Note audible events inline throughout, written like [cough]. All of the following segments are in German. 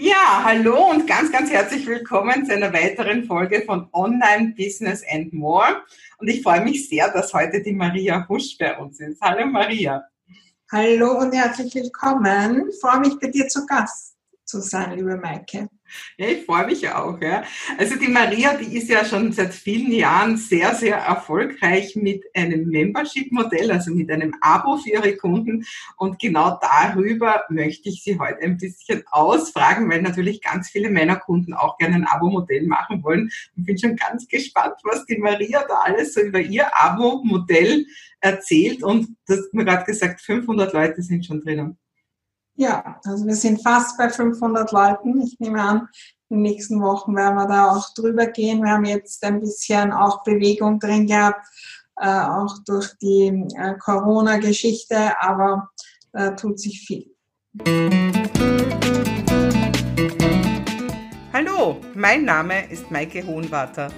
Ja, hallo und ganz, ganz herzlich willkommen zu einer weiteren Folge von Online Business and More. Und ich freue mich sehr, dass heute die Maria Husch bei uns ist. Hallo Maria. Hallo und herzlich willkommen. Ich freue mich bei dir zu Gast zu sein, liebe Maike. Ja, ich freue mich auch. Ja. Also die Maria, die ist ja schon seit vielen Jahren sehr, sehr erfolgreich mit einem Membership-Modell, also mit einem Abo für ihre Kunden. Und genau darüber möchte ich Sie heute ein bisschen ausfragen, weil natürlich ganz viele meiner Kunden auch gerne ein Abo-Modell machen wollen. Und bin schon ganz gespannt, was die Maria da alles so über ihr Abo-Modell erzählt. Und du hast mir gerade gesagt, 500 Leute sind schon drinnen. Ja, also wir sind fast bei 500 Leuten. Ich nehme an, in den nächsten Wochen werden wir da auch drüber gehen. Wir haben jetzt ein bisschen auch Bewegung drin gehabt, äh, auch durch die äh, Corona-Geschichte, aber da tut sich viel. Hallo, mein Name ist Maike Hohenwarter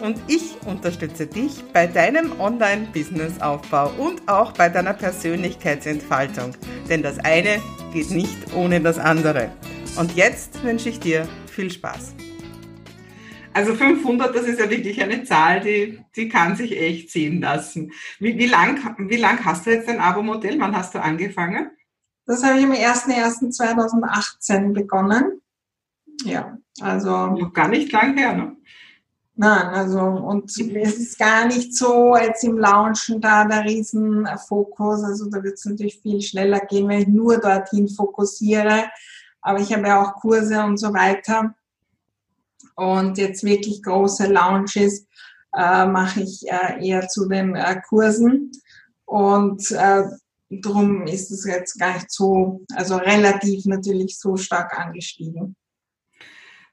und ich unterstütze dich bei deinem Online-Business-Aufbau und auch bei deiner Persönlichkeitsentfaltung. Denn das eine geht nicht ohne das andere. Und jetzt wünsche ich dir viel Spaß. Also 500, das ist ja wirklich eine Zahl, die, die kann sich echt sehen lassen. Wie, wie lang, wie lang hast du jetzt dein Abo-Modell? Wann hast du angefangen? Das habe ich am 01.01.2018 begonnen. Ja, also. Noch gar nicht lang her, ne? Nein, also und es ist gar nicht so jetzt im Launchen da der Riesenfokus. Also da wird es natürlich viel schneller gehen, wenn ich nur dorthin fokussiere. Aber ich habe ja auch Kurse und so weiter. Und jetzt wirklich große Launches äh, mache ich äh, eher zu den äh, Kursen. Und äh, darum ist es jetzt gar nicht so, also relativ natürlich so stark angestiegen.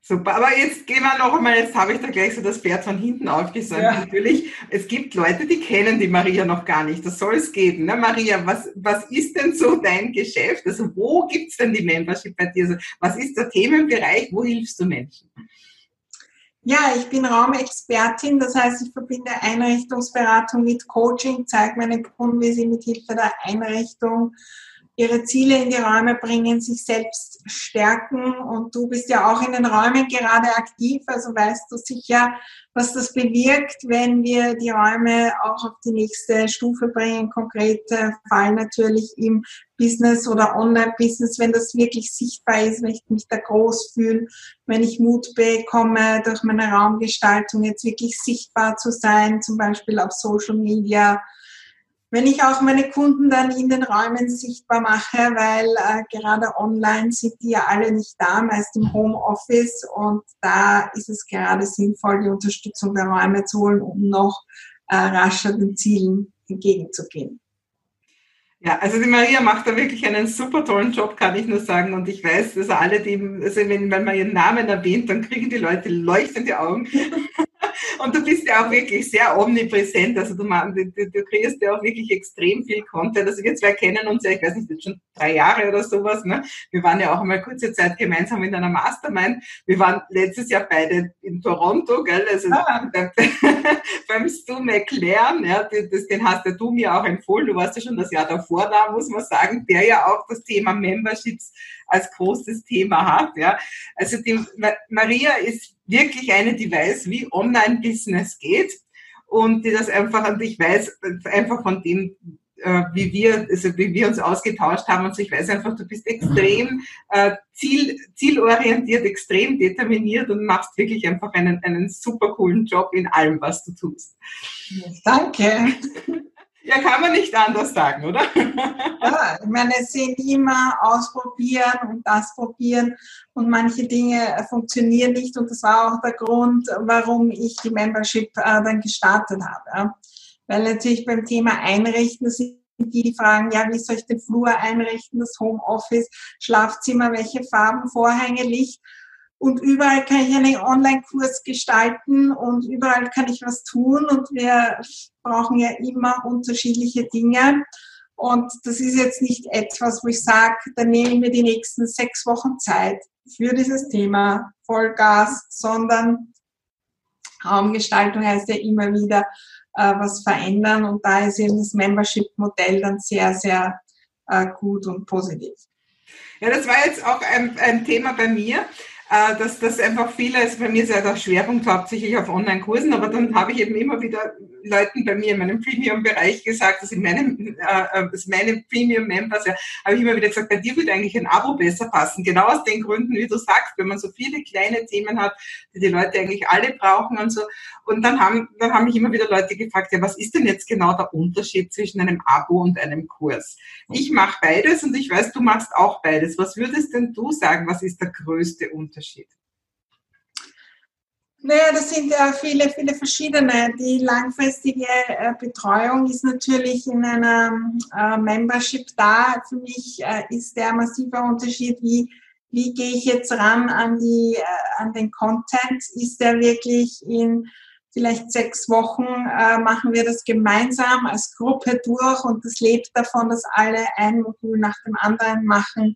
Super, aber jetzt gehen wir noch einmal, jetzt habe ich da gleich so das Pferd von hinten aufgesäumt. Ja. Natürlich, es gibt Leute, die kennen die Maria noch gar nicht. Das soll es geben. Ne? Maria, was, was ist denn so dein Geschäft? Also wo gibt es denn die Membership bei dir? Also, was ist der Themenbereich? Wo hilfst du Menschen? Ja, ich bin Raumexpertin, das heißt, ich verbinde Einrichtungsberatung mit Coaching, zeige meinen Kunden, wie sie mit Hilfe der Einrichtung ihre Ziele in die Räume bringen, sich selbst stärken. Und du bist ja auch in den Räumen gerade aktiv, also weißt du sicher, was das bewirkt, wenn wir die Räume auch auf die nächste Stufe bringen. Konkrete Fall natürlich im Business oder Online-Business, wenn das wirklich sichtbar ist, wenn ich mich da groß fühle, wenn ich Mut bekomme, durch meine Raumgestaltung jetzt wirklich sichtbar zu sein, zum Beispiel auf Social Media, wenn ich auch meine Kunden dann in den Räumen sichtbar mache, weil äh, gerade online sind die ja alle nicht da, meist im Homeoffice und da ist es gerade sinnvoll, die Unterstützung der Räume zu holen, um noch äh, rascher den Zielen entgegenzugehen. Ja, also die Maria macht da wirklich einen super tollen Job, kann ich nur sagen. Und ich weiß, dass alle, die, also wenn, wenn man ihren Namen erwähnt, dann kriegen die Leute leuchtende Augen. [laughs] Und du bist ja auch wirklich sehr omnipräsent. Also du, du, du kriegst ja auch wirklich extrem viel Content. Also wir zwei kennen uns ja, ich weiß nicht, jetzt schon drei Jahre oder sowas. Ne? Wir waren ja auch einmal kurze Zeit gemeinsam in einer Mastermind. Wir waren letztes Jahr beide in Toronto, gell? Also ah. [laughs] beim Stu McLaren, ja, das, den hast ja du mir auch empfohlen. Du warst ja schon das Jahr davor da, muss man sagen, der ja auch das Thema Memberships als großes Thema hat. Ja. Also die Maria ist wirklich eine, die weiß, wie Online-Business geht und die das einfach, und ich weiß einfach von dem, äh, wie wir, also wie wir uns ausgetauscht haben und ich weiß einfach, du bist extrem äh, ziel, zielorientiert, extrem determiniert und machst wirklich einfach einen, einen super coolen Job in allem, was du tust. Danke. Ja, kann man nicht anders sagen, oder? Ja, ich meine, es sind immer ausprobieren und das probieren und manche Dinge funktionieren nicht und das war auch der Grund, warum ich die Membership äh, dann gestartet habe. Weil natürlich beim Thema Einrichten sind die, die fragen, ja, wie soll ich den Flur einrichten, das Homeoffice, Schlafzimmer, welche Farben, Vorhänge, Licht und überall kann ich einen Online-Kurs gestalten und überall kann ich was tun und wir brauchen ja immer unterschiedliche Dinge. Und das ist jetzt nicht etwas, wo ich sage, dann nehme ich mir die nächsten sechs Wochen Zeit für dieses Thema Vollgas, sondern Raumgestaltung heißt ja immer wieder äh, was verändern und da ist eben das Membership-Modell dann sehr, sehr äh, gut und positiv. Ja, das war jetzt auch ein, ein Thema bei mir äh, dass das einfach viele, also bei mir ist ja der Schwerpunkt hauptsächlich auf Online-Kursen, aber dann habe ich eben immer wieder Leuten bei mir in meinem Premium-Bereich gesagt, dass in meinem, äh, äh meine Premium-Members, ja, habe ich immer wieder gesagt, bei dir würde eigentlich ein Abo besser passen. Genau aus den Gründen, wie du sagst, wenn man so viele kleine Themen hat, die die Leute eigentlich alle brauchen und so. Und dann haben, dann haben mich immer wieder Leute gefragt, ja, was ist denn jetzt genau der Unterschied zwischen einem Abo und einem Kurs? Ich mache beides und ich weiß, du machst auch beides. Was würdest denn du sagen, was ist der größte Unterschied? Naja, das sind ja viele, viele verschiedene. Die langfristige äh, Betreuung ist natürlich in einer äh, Membership da. Für mich äh, ist der massive Unterschied, wie, wie gehe ich jetzt ran an, die, an den Content? Ist der wirklich in vielleicht sechs Wochen machen wir das gemeinsam als Gruppe durch und das lebt davon, dass alle ein Modul nach dem anderen machen.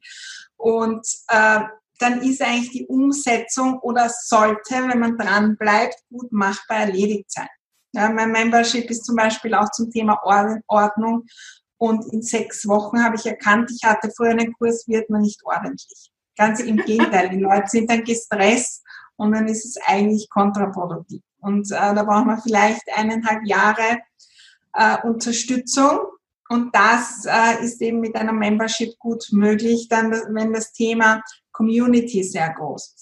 Und dann ist eigentlich die Umsetzung oder sollte, wenn man dran bleibt, gut machbar erledigt sein. Ja, mein Membership ist zum Beispiel auch zum Thema Ordnung und in sechs Wochen habe ich erkannt, ich hatte früher einen Kurs, wird man nicht ordentlich. Ganz im Gegenteil, die Leute sind dann gestresst und dann ist es eigentlich kontraproduktiv. Und äh, da braucht man vielleicht eineinhalb Jahre äh, Unterstützung. Und das äh, ist eben mit einer Membership gut möglich, dann, wenn das Thema Community sehr groß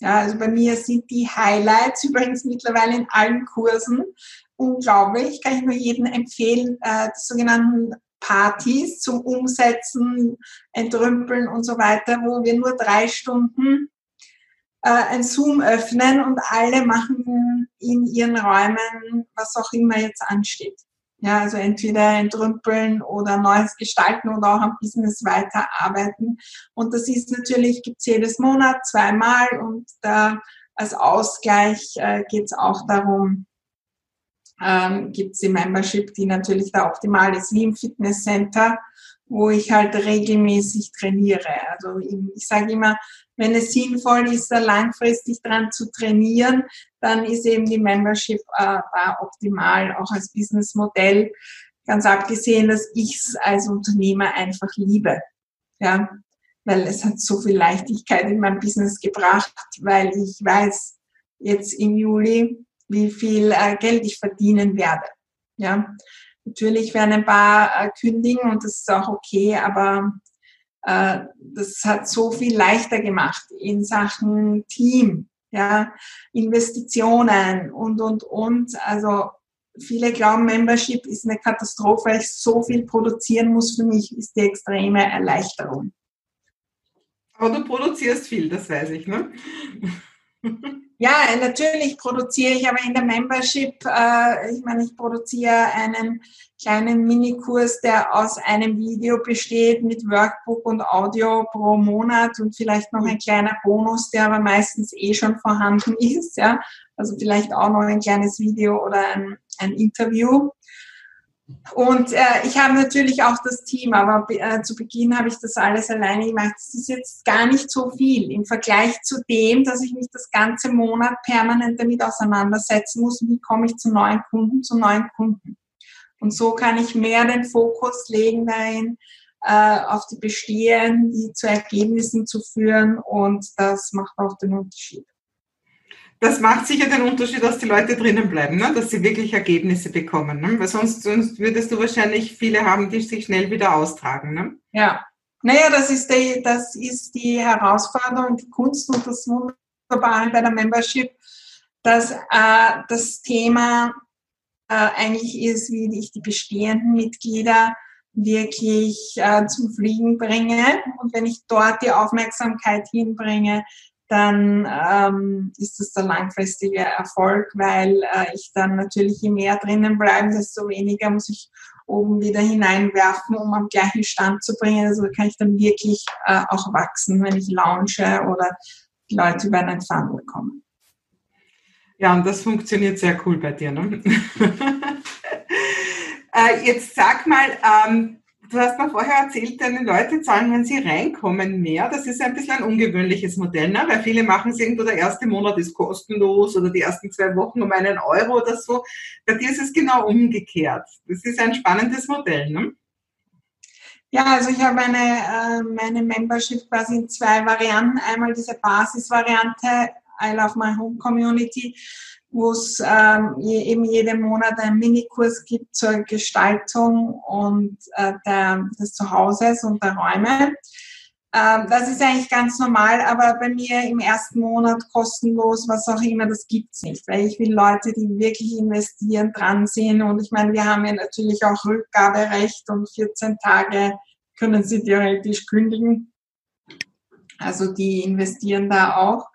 Ja, also bei mir sind die Highlights [laughs] übrigens mittlerweile in allen Kursen unglaublich. Kann ich nur jedem empfehlen, äh, die sogenannten Partys zum Umsetzen, Entrümpeln und so weiter, wo wir nur drei Stunden äh, ein Zoom öffnen und alle machen in ihren Räumen, was auch immer jetzt ansteht. Ja, also entweder entrümpeln oder Neues gestalten oder auch am Business weiterarbeiten. Und das ist natürlich, gibt's jedes Monat zweimal und da als Ausgleich äh, geht es auch darum, ähm, gibt die Membership, die natürlich da optimal ist, wie im Fitnesscenter, wo ich halt regelmäßig trainiere. Also ich sage immer, wenn es sinnvoll ist, da langfristig dran zu trainieren, dann ist eben die Membership äh, da optimal, auch als Businessmodell. Ganz abgesehen, dass ich es als Unternehmer einfach liebe. Ja, weil es hat so viel Leichtigkeit in mein Business gebracht, weil ich weiß jetzt im Juli, wie viel äh, Geld ich verdienen werde. Ja, natürlich werden ein paar äh, kündigen und das ist auch okay, aber das hat so viel leichter gemacht in Sachen Team, ja, Investitionen und, und, und. Also viele glauben, Membership ist eine Katastrophe, weil ich so viel produzieren muss. Für mich ist die extreme Erleichterung. Aber du produzierst viel, das weiß ich, ne? Ja, natürlich produziere ich, aber in der Membership, äh, ich meine, ich produziere einen kleinen Minikurs, der aus einem Video besteht mit Workbook und Audio pro Monat und vielleicht noch ein kleiner Bonus, der aber meistens eh schon vorhanden [laughs] ist. Ja, also vielleicht auch noch ein kleines Video oder ein, ein Interview. Und äh, ich habe natürlich auch das Team, aber äh, zu Beginn habe ich das alles alleine gemacht. Das ist jetzt gar nicht so viel im Vergleich zu dem, dass ich mich das ganze Monat permanent damit auseinandersetzen muss, wie komme ich zu neuen Kunden, zu neuen Kunden. Und so kann ich mehr den Fokus legen dahin, äh, auf die bestehenden, die zu Ergebnissen zu führen und das macht auch den Unterschied das macht sicher den Unterschied, dass die Leute drinnen bleiben, ne? dass sie wirklich Ergebnisse bekommen. Ne? Weil sonst, sonst würdest du wahrscheinlich viele haben, die sich schnell wieder austragen. Ne? Ja. Naja, das ist, die, das ist die Herausforderung, die Kunst und das Wunderbare bei der Membership, dass äh, das Thema äh, eigentlich ist, wie ich die bestehenden Mitglieder wirklich äh, zum Fliegen bringe. Und wenn ich dort die Aufmerksamkeit hinbringe, dann ähm, ist das der langfristige Erfolg, weil äh, ich dann natürlich je mehr drinnen bleibe, desto weniger muss ich oben wieder hineinwerfen, um am gleichen Stand zu bringen. Also kann ich dann wirklich äh, auch wachsen, wenn ich launche oder die Leute über einen Funnel kommen. Ja, und das funktioniert sehr cool bei dir. Ne? [laughs] äh, jetzt sag mal, ähm, Du hast mir vorher erzählt, deine Leute zahlen, wenn sie reinkommen, mehr. Das ist ein bisschen ein ungewöhnliches Modell, ne? weil viele machen es irgendwo, der erste Monat ist kostenlos oder die ersten zwei Wochen um einen Euro oder so. Bei dir ist es genau umgekehrt. Das ist ein spannendes Modell. Ne? Ja, also ich habe eine, äh, meine Membership quasi in zwei Varianten. Einmal diese Basisvariante, I Love My Home Community, wo es ähm, eben jeden Monat einen Minikurs gibt zur Gestaltung und äh, der, des Zuhauses und der Räume. Ähm, das ist eigentlich ganz normal, aber bei mir im ersten Monat kostenlos, was auch immer, das gibt's nicht, weil ich will Leute, die wirklich investieren, dran sehen. Und ich meine, wir haben ja natürlich auch Rückgaberecht und 14 Tage können sie theoretisch kündigen. Also die investieren da auch.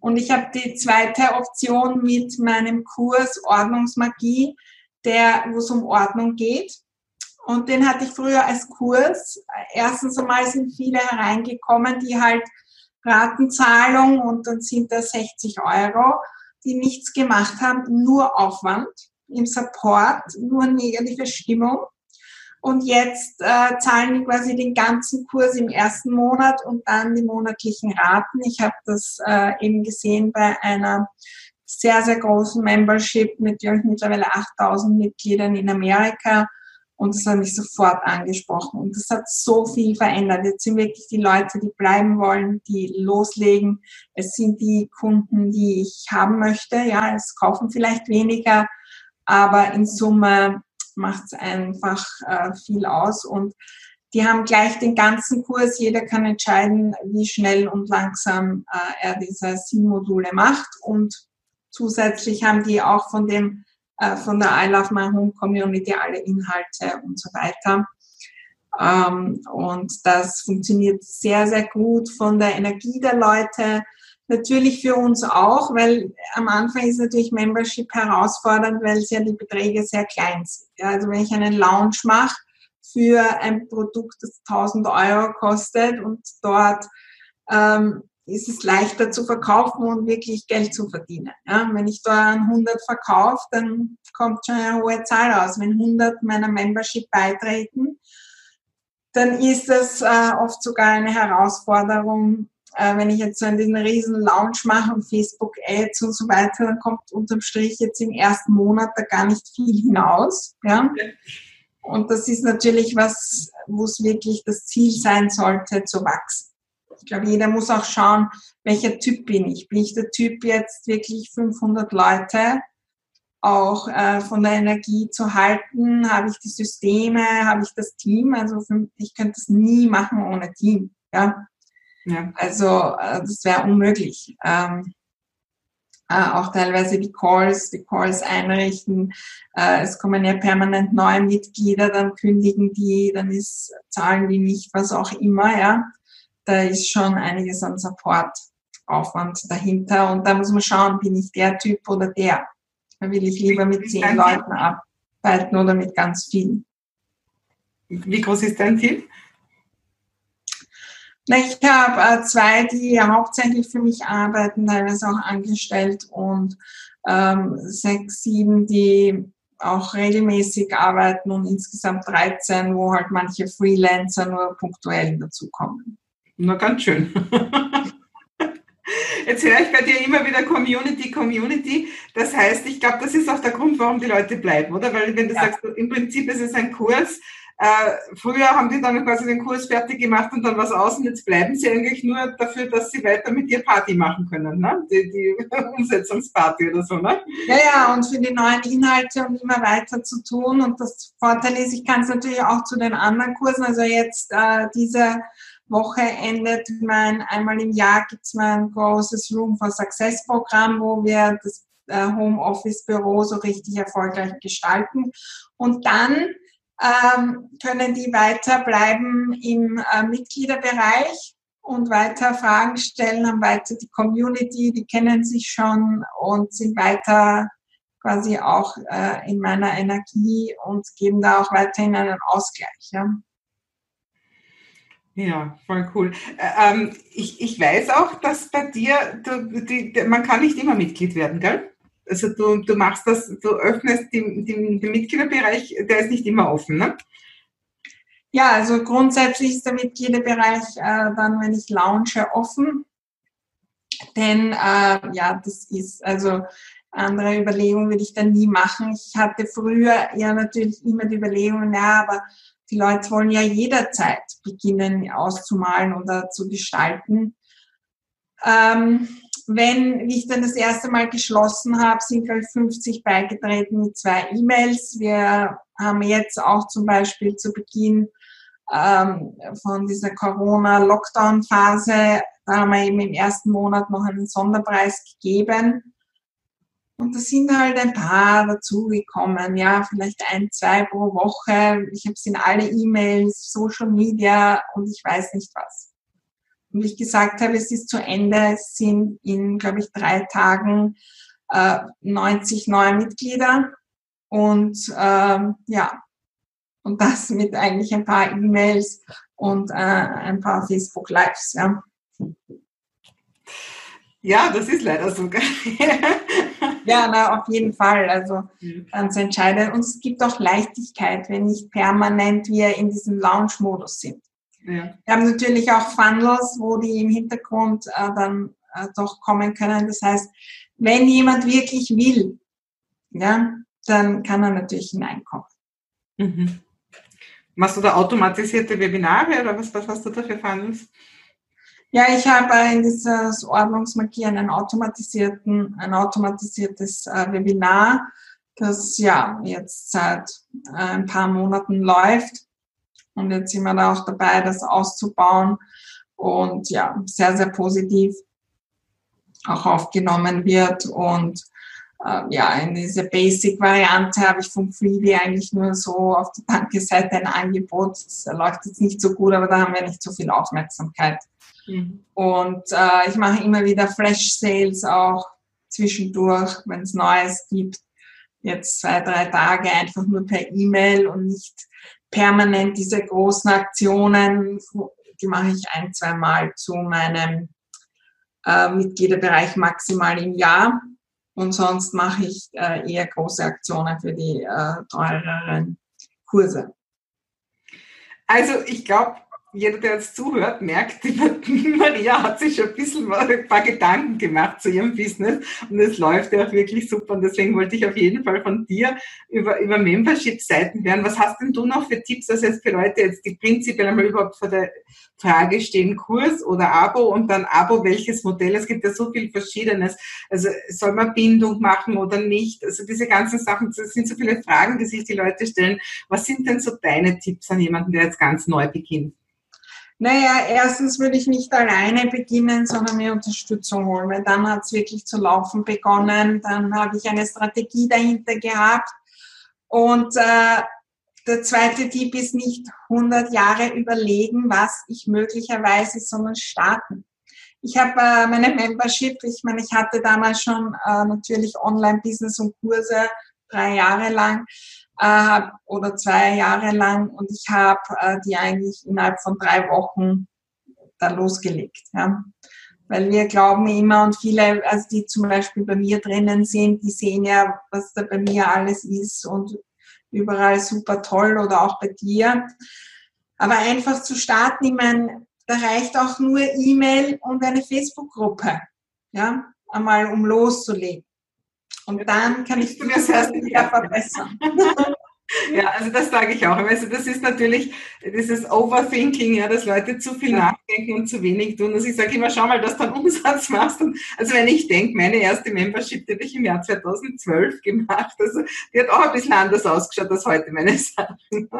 Und ich habe die zweite Option mit meinem Kurs Ordnungsmagie, der, wo es um Ordnung geht. Und den hatte ich früher als Kurs. Erstens einmal sind viele hereingekommen, die halt Ratenzahlung und dann sind das 60 Euro, die nichts gemacht haben, nur Aufwand im Support, nur negative Stimmung. Und jetzt äh, zahlen die quasi den ganzen Kurs im ersten Monat und dann die monatlichen Raten. Ich habe das äh, eben gesehen bei einer sehr, sehr großen Membership mit, glaube ich, mittlerweile 8000 Mitgliedern in Amerika und das hat mich sofort angesprochen. Und das hat so viel verändert. Jetzt sind wirklich die Leute, die bleiben wollen, die loslegen. Es sind die Kunden, die ich haben möchte. Ja, es kaufen vielleicht weniger, aber in Summe macht es einfach äh, viel aus. Und die haben gleich den ganzen Kurs. Jeder kann entscheiden, wie schnell und langsam äh, er diese sieben Module macht. Und zusätzlich haben die auch von dem äh, von der I Love My Home Community alle Inhalte und so weiter. Ähm, und das funktioniert sehr, sehr gut von der Energie der Leute. Natürlich für uns auch, weil am Anfang ist natürlich Membership herausfordernd, weil es ja die Beträge sehr klein sind. Ja, also wenn ich einen Launch mache für ein Produkt, das 1000 Euro kostet und dort ähm, ist es leichter zu verkaufen und wirklich Geld zu verdienen. Ja, wenn ich da 100 verkaufe, dann kommt schon eine hohe Zahl raus. Wenn 100 meiner Membership beitreten, dann ist das äh, oft sogar eine Herausforderung. Äh, wenn ich jetzt so einen riesen Launch mache und Facebook Ads und so weiter, dann kommt unterm Strich jetzt im ersten Monat da gar nicht viel hinaus. Ja? Und das ist natürlich was, wo es wirklich das Ziel sein sollte, zu wachsen. Ich glaube, jeder muss auch schauen, welcher Typ bin ich. Bin ich der Typ jetzt wirklich 500 Leute auch äh, von der Energie zu halten? Habe ich die Systeme? Habe ich das Team? Also ich könnte es nie machen ohne Team. Ja. Ja. Also äh, das wäre unmöglich. Ähm, äh, auch teilweise die Calls, die Calls einrichten. Äh, es kommen ja permanent neue Mitglieder, dann kündigen die, dann ist, zahlen die nicht, was auch immer, ja da ist schon einiges an Supportaufwand dahinter. Und da muss man schauen, bin ich der Typ oder der. Da will ich lieber mit zehn Leuten arbeiten oder mit ganz vielen. Wie groß ist dein Team? Na, ich habe äh, zwei, die hauptsächlich für mich arbeiten, teilweise auch angestellt und ähm, sechs, sieben, die auch regelmäßig arbeiten und insgesamt 13, wo halt manche Freelancer nur punktuell dazukommen. Na, ganz schön. Jetzt höre ich bei dir immer wieder Community, Community. Das heißt, ich glaube, das ist auch der Grund, warum die Leute bleiben, oder? Weil wenn du ja. sagst, im Prinzip ist es ein Kurs, äh, früher haben die dann quasi den Kurs fertig gemacht und dann was aus und jetzt bleiben sie eigentlich nur dafür, dass sie weiter mit dir Party machen können, ne? Die, die [laughs] Umsetzungsparty oder so, ne? Ja, ja, und für die neuen Inhalte und immer weiter zu tun. Und das Vorteil ist, ich kann es natürlich auch zu den anderen Kursen, also jetzt äh, diese Woche endet mein, einmal im Jahr gibt es mein großes Room for Success Programm, wo wir das äh, Homeoffice Büro so richtig erfolgreich gestalten. Und dann können die weiter bleiben im äh, Mitgliederbereich und weiter Fragen stellen, haben weiter die Community, die kennen sich schon und sind weiter quasi auch äh, in meiner Energie und geben da auch weiterhin einen Ausgleich. Ja. Ja, voll cool. Ähm, ich, ich weiß auch, dass bei dir, du, die, man kann nicht immer Mitglied werden, gell? Also du, du machst das, du öffnest den, den, den Mitgliederbereich, der ist nicht immer offen, ne? Ja, also grundsätzlich ist der Mitgliederbereich äh, dann, wenn ich launche, offen. Denn äh, ja, das ist also andere Überlegungen würde ich dann nie machen. Ich hatte früher ja natürlich immer die Überlegung, ja, aber Die Leute wollen ja jederzeit beginnen auszumalen oder zu gestalten. Ähm, wenn, wie ich dann das erste Mal geschlossen habe, sind gleich 50 beigetreten mit zwei E-Mails. Wir haben jetzt auch zum Beispiel zu Beginn ähm, von dieser Corona-Lockdown-Phase, da haben wir eben im ersten Monat noch einen Sonderpreis gegeben. Und da sind halt ein paar dazugekommen, ja, vielleicht ein, zwei pro Woche. Ich habe es in alle E-Mails, Social Media und ich weiß nicht was. Und wie ich gesagt habe, es ist zu Ende. Es sind in, glaube ich, drei Tagen äh, 90 neue Mitglieder. Und ähm, ja, und das mit eigentlich ein paar E-Mails und äh, ein paar Facebook Lives. Ja. ja, das ist leider so. [laughs] ja, na, auf jeden Fall. Also ganz entscheidend. Und es gibt auch Leichtigkeit, wenn nicht permanent wir in diesem Launch-Modus sind. Ja. Wir haben natürlich auch Funnels, wo die im Hintergrund äh, dann äh, doch kommen können. Das heißt, wenn jemand wirklich will, ja, dann kann er natürlich hineinkommen. Mhm. Machst du da automatisierte Webinare oder was, was hast du da für Funnels? Ja, ich habe in dieses Ordnungsmarkieren einen automatisierten, ein automatisiertes äh, Webinar, das ja jetzt seit äh, ein paar Monaten läuft. Und jetzt sind wir da auch dabei, das auszubauen und ja, sehr, sehr positiv auch aufgenommen wird. Und äh, ja, in dieser Basic-Variante habe ich vom Freebie eigentlich nur so auf der Danke-Seite ein Angebot. Das läuft jetzt nicht so gut, aber da haben wir nicht so viel Aufmerksamkeit. Mhm. Und äh, ich mache immer wieder Flash-Sales auch zwischendurch, wenn es Neues gibt. Jetzt zwei, drei Tage einfach nur per E-Mail und nicht permanent diese großen Aktionen, die mache ich ein, zwei Mal zu meinem äh, Mitgliederbereich maximal im Jahr. Und sonst mache ich äh, eher große Aktionen für die äh, teureren Kurse. Also ich glaube, jeder, der jetzt zuhört, merkt, [laughs] Maria hat sich schon ein bisschen ein paar Gedanken gemacht zu ihrem Business und es läuft ja auch wirklich super und deswegen wollte ich auf jeden Fall von dir über, über Membership-Seiten hören. Was hast denn du noch für Tipps, dass jetzt für Leute jetzt die prinzipiell einmal überhaupt vor der Frage stehen, Kurs oder Abo und dann Abo, welches Modell? Es gibt ja so viel Verschiedenes. Also soll man Bindung machen oder nicht? Also diese ganzen Sachen, das sind so viele Fragen, die sich die Leute stellen. Was sind denn so deine Tipps an jemanden, der jetzt ganz neu beginnt? Naja, erstens würde ich nicht alleine beginnen, sondern mir Unterstützung holen, weil dann hat es wirklich zu laufen begonnen. Dann habe ich eine Strategie dahinter gehabt. Und äh, der zweite Tipp ist nicht 100 Jahre überlegen, was ich möglicherweise, sondern starten. Ich habe äh, meine Membership, ich meine, ich hatte damals schon äh, natürlich Online-Business und Kurse drei Jahre lang äh, oder zwei Jahre lang und ich habe äh, die eigentlich innerhalb von drei Wochen da losgelegt. Ja. Weil wir glauben immer und viele, also die zum Beispiel bei mir drinnen sind, die sehen ja, was da bei mir alles ist und überall super toll oder auch bei dir. Aber einfach zu starten, ich meine, da reicht auch nur E-Mail und eine Facebook-Gruppe, ja, einmal um loszulegen. Und dann kann ich das erst wieder verbessern. [laughs] Ja, also das sage ich auch. Also das ist natürlich dieses Overthinking, ja, dass Leute zu viel nachdenken und zu wenig tun. Also ich sage immer, schau mal, dass du einen Umsatz [laughs] machst. Und also wenn ich denke, meine erste Membership, die habe ich im Jahr 2012 gemacht. Also die hat auch ein bisschen anders ausgeschaut als heute meine Sachen. [laughs]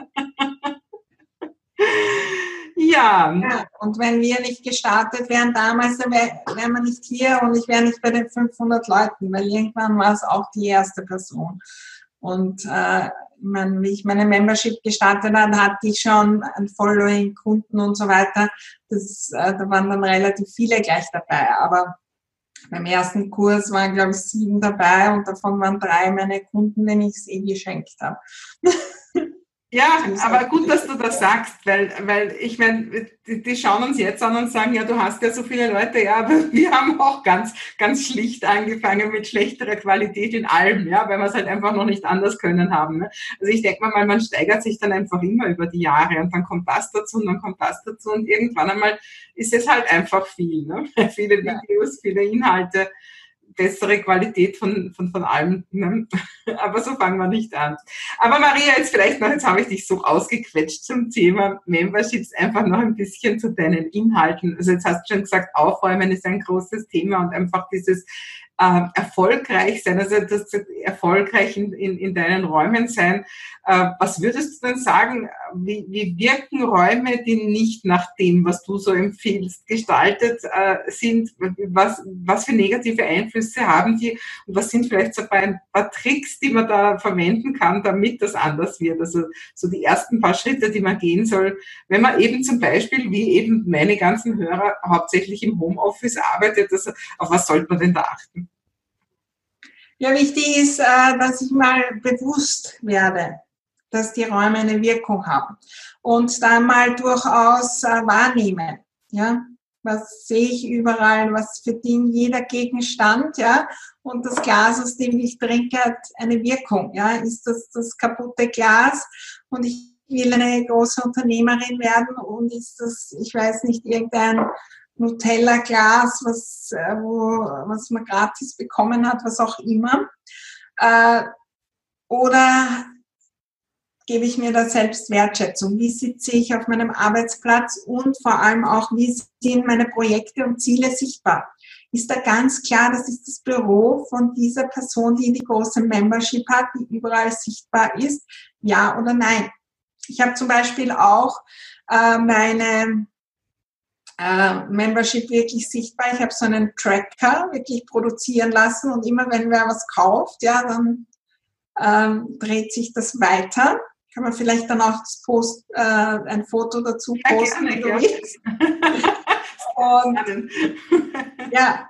Ja. ja. Und wenn wir nicht gestartet wären damals, dann wären wär wir nicht hier und ich wäre nicht bei den 500 Leuten, weil irgendwann war es auch die erste Person. Und äh, man, wie ich meine Membership gestartet habe, hatte ich schon ein Following, Kunden und so weiter. Das, äh, da waren dann relativ viele gleich dabei. Aber beim ersten Kurs waren, glaube ich, sieben dabei und davon waren drei meine Kunden, denen ich es eh geschenkt habe. [laughs] Ja, aber gut, dass du das sagst, weil, weil ich meine, die, die, schauen uns jetzt an und sagen, ja, du hast ja so viele Leute, ja, aber [laughs] wir haben auch ganz, ganz schlicht angefangen mit schlechterer Qualität in allem, ja, weil wir es halt einfach noch nicht anders können haben. Ne? Also ich denke mal, man steigert sich dann einfach immer über die Jahre und dann kommt das dazu und dann kommt das dazu und irgendwann einmal ist es halt einfach viel, ne? [laughs] viele Videos, viele Inhalte bessere Qualität von, von, von allem. Ne? [laughs] Aber so fangen wir nicht an. Aber Maria, jetzt vielleicht noch, jetzt habe ich dich so ausgequetscht zum Thema Memberships, einfach noch ein bisschen zu deinen Inhalten. Also jetzt hast du schon gesagt, Aufräumen ist ein großes Thema und einfach dieses äh, erfolgreich sein, also das erfolgreich in, in, in deinen Räumen sein. Äh, was würdest du denn sagen, wie, wie wirken Räume, die nicht nach dem, was du so empfiehlst, gestaltet äh, sind? Was, was für negative Einflüsse haben die? Und was sind vielleicht so ein paar Tricks, die man da verwenden kann, damit das anders wird? Also so die ersten paar Schritte, die man gehen soll, wenn man eben zum Beispiel, wie eben meine ganzen Hörer, hauptsächlich im Homeoffice arbeitet. Also auf was sollte man denn da achten? Ja, wichtig ist, äh, dass ich mal bewusst werde, dass die Räume eine Wirkung haben und dann mal durchaus äh, wahrnehme, ja, was sehe ich überall, was verdient jeder Gegenstand, ja, und das Glas, aus dem ich trinke, hat eine Wirkung, ja, ist das das kaputte Glas? Und ich will eine große Unternehmerin werden und ist das, ich weiß nicht, irgendein Nutella-Glas, was, äh, wo, was man gratis bekommen hat, was auch immer. Äh, oder gebe ich mir da selbst Wertschätzung? Wie sitze ich auf meinem Arbeitsplatz und vor allem auch, wie sind meine Projekte und Ziele sichtbar? Ist da ganz klar, das ist das Büro von dieser Person, die die große Membership hat, die überall sichtbar ist? Ja oder nein? Ich habe zum Beispiel auch äh, meine äh, Membership wirklich sichtbar. Ich habe so einen Tracker wirklich produzieren lassen und immer wenn wer was kauft, ja, dann ähm, dreht sich das weiter. Kann man vielleicht dann auch das Post, äh, ein Foto dazu posten, ja, gerne, [laughs] ja. und, [laughs] ja,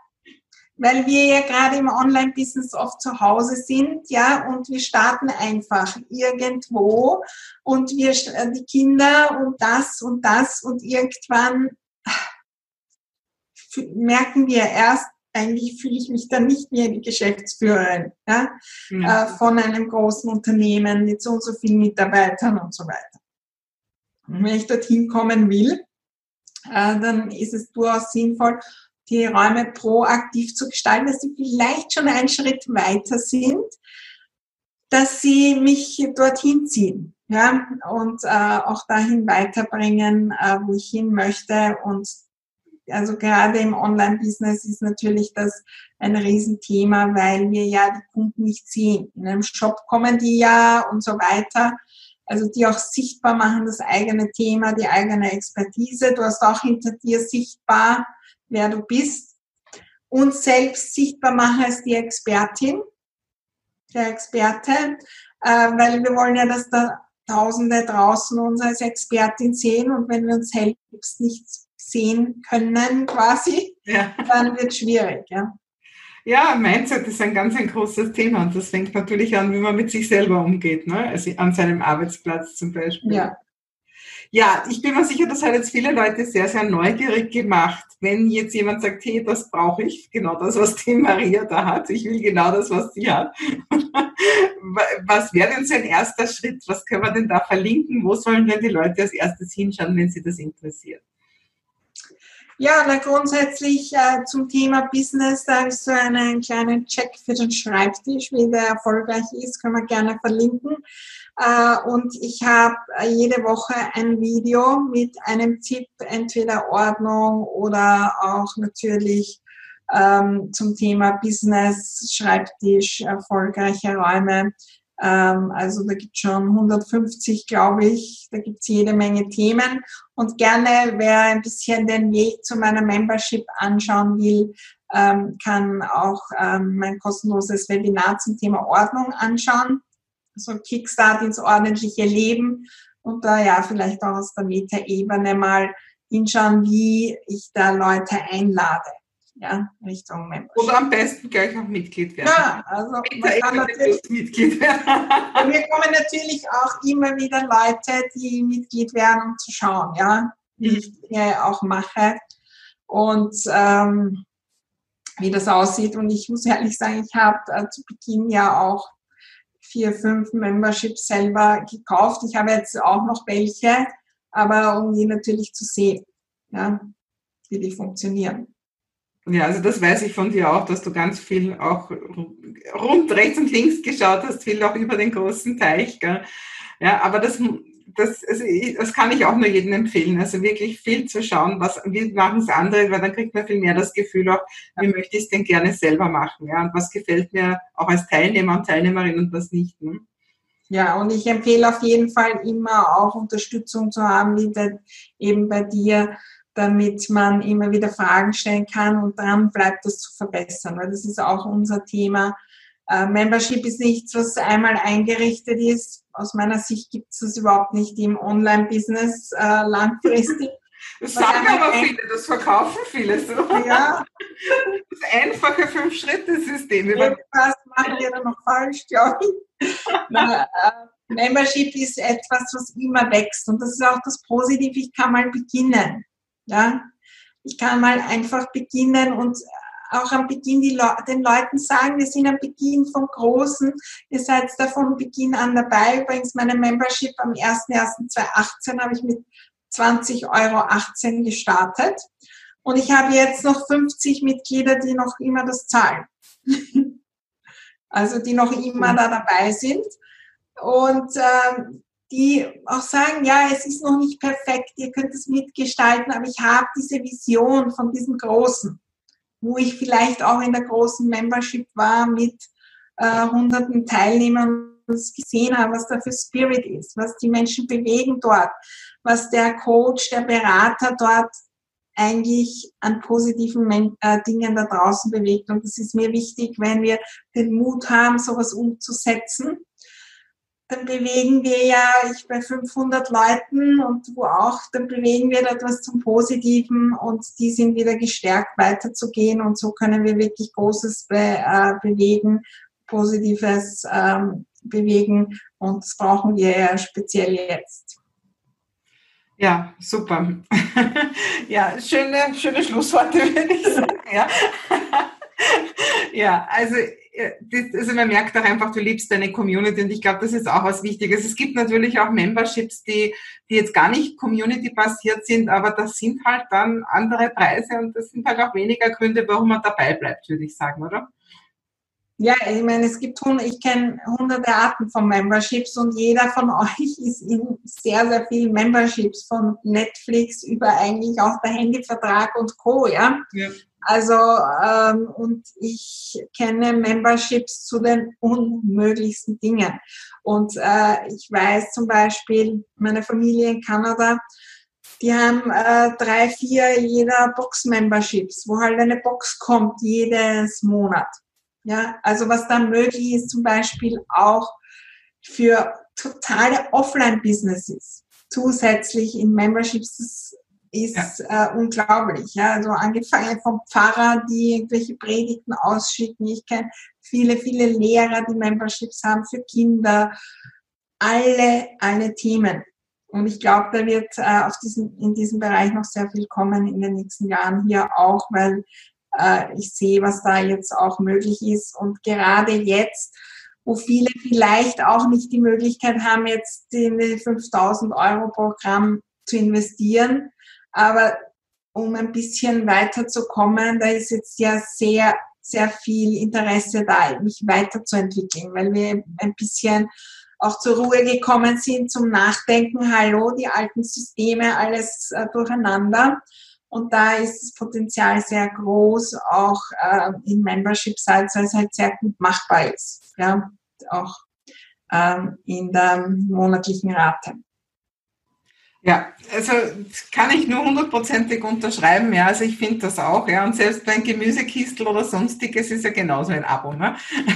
weil wir ja gerade im Online-Business oft zu Hause sind, ja, und wir starten einfach irgendwo und wir, äh, die Kinder und das und das und irgendwann merken wir erst, eigentlich fühle ich mich dann nicht mehr die Geschäftsführerin ja, ja. Äh, von einem großen Unternehmen mit so und so vielen Mitarbeitern und so weiter. Und wenn ich dorthin kommen will, äh, dann ist es durchaus sinnvoll, die Räume proaktiv zu gestalten, dass sie vielleicht schon einen Schritt weiter sind, dass sie mich dorthin ziehen ja, und äh, auch dahin weiterbringen, äh, wo ich hin möchte und also gerade im Online-Business ist natürlich das ein Riesenthema, weil wir ja die Kunden nicht sehen. In einem Shop kommen die ja und so weiter. Also die auch sichtbar machen, das eigene Thema, die eigene Expertise. Du hast auch hinter dir sichtbar, wer du bist. Und selbst sichtbar machen als die Expertin, der Experte, äh, weil wir wollen ja, dass da Tausende draußen uns als Expertin sehen und wenn wir uns selbst nicht sehen können quasi, ja. dann wird es schwierig. Ja. Ja, Mindset ist ein ganz ein großes Thema und das fängt natürlich an, wie man mit sich selber umgeht, ne? also an seinem Arbeitsplatz zum Beispiel. Ja. Ja, ich bin mir sicher, das hat jetzt viele Leute sehr, sehr neugierig gemacht. Wenn jetzt jemand sagt, hey, das brauche ich, genau das, was die Maria da hat, ich will genau das, was sie hat. [laughs] was wäre denn so ein erster Schritt? Was können wir denn da verlinken? Wo sollen denn die Leute als erstes hinschauen, wenn sie das interessiert? Ja, na grundsätzlich äh, zum Thema Business, da ich so einen kleinen Check für den Schreibtisch, wie der erfolgreich ist, können wir gerne verlinken. Äh, und ich habe äh, jede Woche ein Video mit einem Tipp, entweder Ordnung oder auch natürlich ähm, zum Thema Business, Schreibtisch, erfolgreiche Räume. Ähm, also da gibt es schon 150, glaube ich. Da gibt es jede Menge Themen. Und gerne, wer ein bisschen den Weg zu meiner Membership anschauen will, ähm, kann auch ähm, mein kostenloses Webinar zum Thema Ordnung anschauen. So Kickstart ins ordentliche Leben und da ja vielleicht auch aus der Meta-Ebene mal hinschauen, wie ich da Leute einlade ja, Richtung Membership. Oder am besten gleich auch Mitglied werden. Ja, also man kann natürlich, Mitglied werden. wir kommen natürlich auch immer wieder Leute, die Mitglied werden, um zu schauen, ja, wie mhm. ich Dinge auch mache und ähm, wie das aussieht. Und ich muss ehrlich sagen, ich habe äh, zu Beginn ja auch vier, fünf Memberships selber gekauft. Ich habe jetzt auch noch welche, aber um die natürlich zu sehen, ja, wie die funktionieren. Ja, also das weiß ich von dir auch, dass du ganz viel auch rund rechts und links geschaut hast, viel auch über den großen Teich. Gell? Ja, aber das, das, also das kann ich auch nur jedem empfehlen. Also wirklich viel zu schauen, was, wie machen es andere, weil dann kriegt man viel mehr das Gefühl auch, wie möchte ich es denn gerne selber machen. Ja, und was gefällt mir auch als Teilnehmer und Teilnehmerin und was nicht. Ne? Ja, und ich empfehle auf jeden Fall immer auch Unterstützung zu haben, wie bei, eben bei dir, damit man immer wieder Fragen stellen kann und dran bleibt, das zu verbessern, weil das ist auch unser Thema. Äh, Membership ist nichts, was einmal eingerichtet ist. Aus meiner Sicht gibt es das überhaupt nicht im Online-Business äh, langfristig. [laughs] Das sagen aber viele, das verkaufen viele so. Ja. [laughs] Das einfache Fünf-Schritte-System. Was machen wir da noch falsch, glaube ich. [laughs] Na, äh, Membership ist etwas, was immer wächst. Und das ist auch das Positive, ich kann mal beginnen. Ja? Ich kann mal einfach beginnen und auch am Beginn Le den Leuten sagen, wir sind am Beginn vom Großen, ihr seid da von Beginn an dabei. Übrigens meine Membership am 01.01.2018 habe ich mit 20,18 Euro gestartet. Und ich habe jetzt noch 50 Mitglieder, die noch immer das zahlen. [laughs] also die noch immer da dabei sind. Und ähm, die auch sagen, ja, es ist noch nicht perfekt, ihr könnt es mitgestalten, aber ich habe diese Vision von diesem Großen, wo ich vielleicht auch in der großen Membership war mit äh, hunderten Teilnehmern und gesehen habe, was da für Spirit ist, was die Menschen bewegen dort, was der Coach, der Berater dort eigentlich an positiven äh, Dingen da draußen bewegt. Und das ist mir wichtig, wenn wir den Mut haben, sowas umzusetzen dann bewegen wir ja, ich bei 500 Leuten und wo auch, dann bewegen wir etwas zum Positiven und die sind wieder gestärkt weiterzugehen und so können wir wirklich Großes be, äh, bewegen, Positives ähm, bewegen und das brauchen wir ja speziell jetzt. Ja, super. [laughs] ja, schöne, schöne Schlussworte, [laughs] würde ich sagen. Ja, [laughs] ja also also man merkt auch einfach, du liebst deine Community und ich glaube, das ist auch was Wichtiges. Es gibt natürlich auch Memberships, die, die jetzt gar nicht community-basiert sind, aber das sind halt dann andere Preise und das sind halt auch weniger Gründe, warum man dabei bleibt, würde ich sagen, oder? Ja, ich meine, es gibt, ich kenne hunderte Arten von Memberships und jeder von euch [laughs] ist in sehr, sehr vielen Memberships von Netflix über eigentlich auch der Handyvertrag und Co. Ja. ja. Also, ähm, und ich kenne Memberships zu den unmöglichsten Dingen. Und äh, ich weiß zum Beispiel, meine Familie in Kanada, die haben äh, drei, vier jeder Box-Memberships, wo halt eine Box kommt jedes Monat. Ja, also was da möglich ist, zum Beispiel auch für totale Offline-Businesses zusätzlich in Memberships, das ist ja. äh, unglaublich. Ja, also angefangen vom Pfarrer, die irgendwelche Predigten ausschicken. Ich kenne viele, viele Lehrer, die Memberships haben für Kinder. Alle, alle Themen. Und ich glaube, da wird äh, auf diesem, in diesem Bereich noch sehr viel kommen in den nächsten Jahren hier auch, weil äh, ich sehe, was da jetzt auch möglich ist. Und gerade jetzt, wo viele vielleicht auch nicht die Möglichkeit haben, jetzt in die 5000 Euro Programm zu investieren, aber um ein bisschen weiterzukommen, da ist jetzt ja sehr, sehr viel Interesse da, mich weiterzuentwickeln, weil wir ein bisschen auch zur Ruhe gekommen sind zum Nachdenken, hallo, die alten Systeme, alles äh, durcheinander. Und da ist das Potenzial sehr groß, auch äh, in Membership-Sites, weil es halt sehr gut machbar ist. Ja, auch ähm, in der monatlichen Rate. Ja, also kann ich nur hundertprozentig unterschreiben. Ja, also ich finde das auch. Ja, und selbst beim Gemüsekistel oder sonstiges ist ja genauso ein Abo. Ne?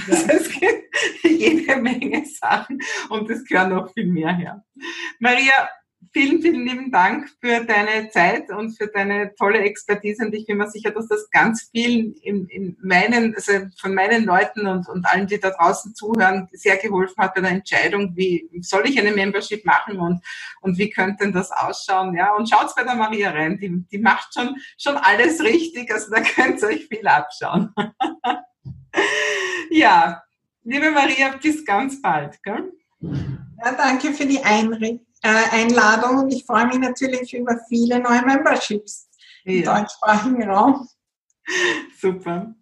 Ja. Also es gibt [laughs] jede Menge Sachen und es gehören noch viel mehr her. Maria, vielen, vielen lieben Dank für deine Zeit und für deine tolle Expertise. Und ich bin mir sicher, dass das ganz vielen in, in meinen, also von meinen Leuten und, und allen, die da draußen zuhören, sehr geholfen hat bei der Entscheidung, wie soll ich eine Membership machen und, und wie könnte denn das ausschauen? Ja, und schaut bei der Maria rein. Die, die macht schon, schon alles richtig. Also da [laughs] könnt ihr euch viel abschauen. [laughs] ja, liebe Maria, bis ganz bald. Gell? Ja, danke für die Einrichtung Einladung und ich freue mich natürlich über viele neue Memberships ja. im deutschsprachigen Raum. [laughs] Super.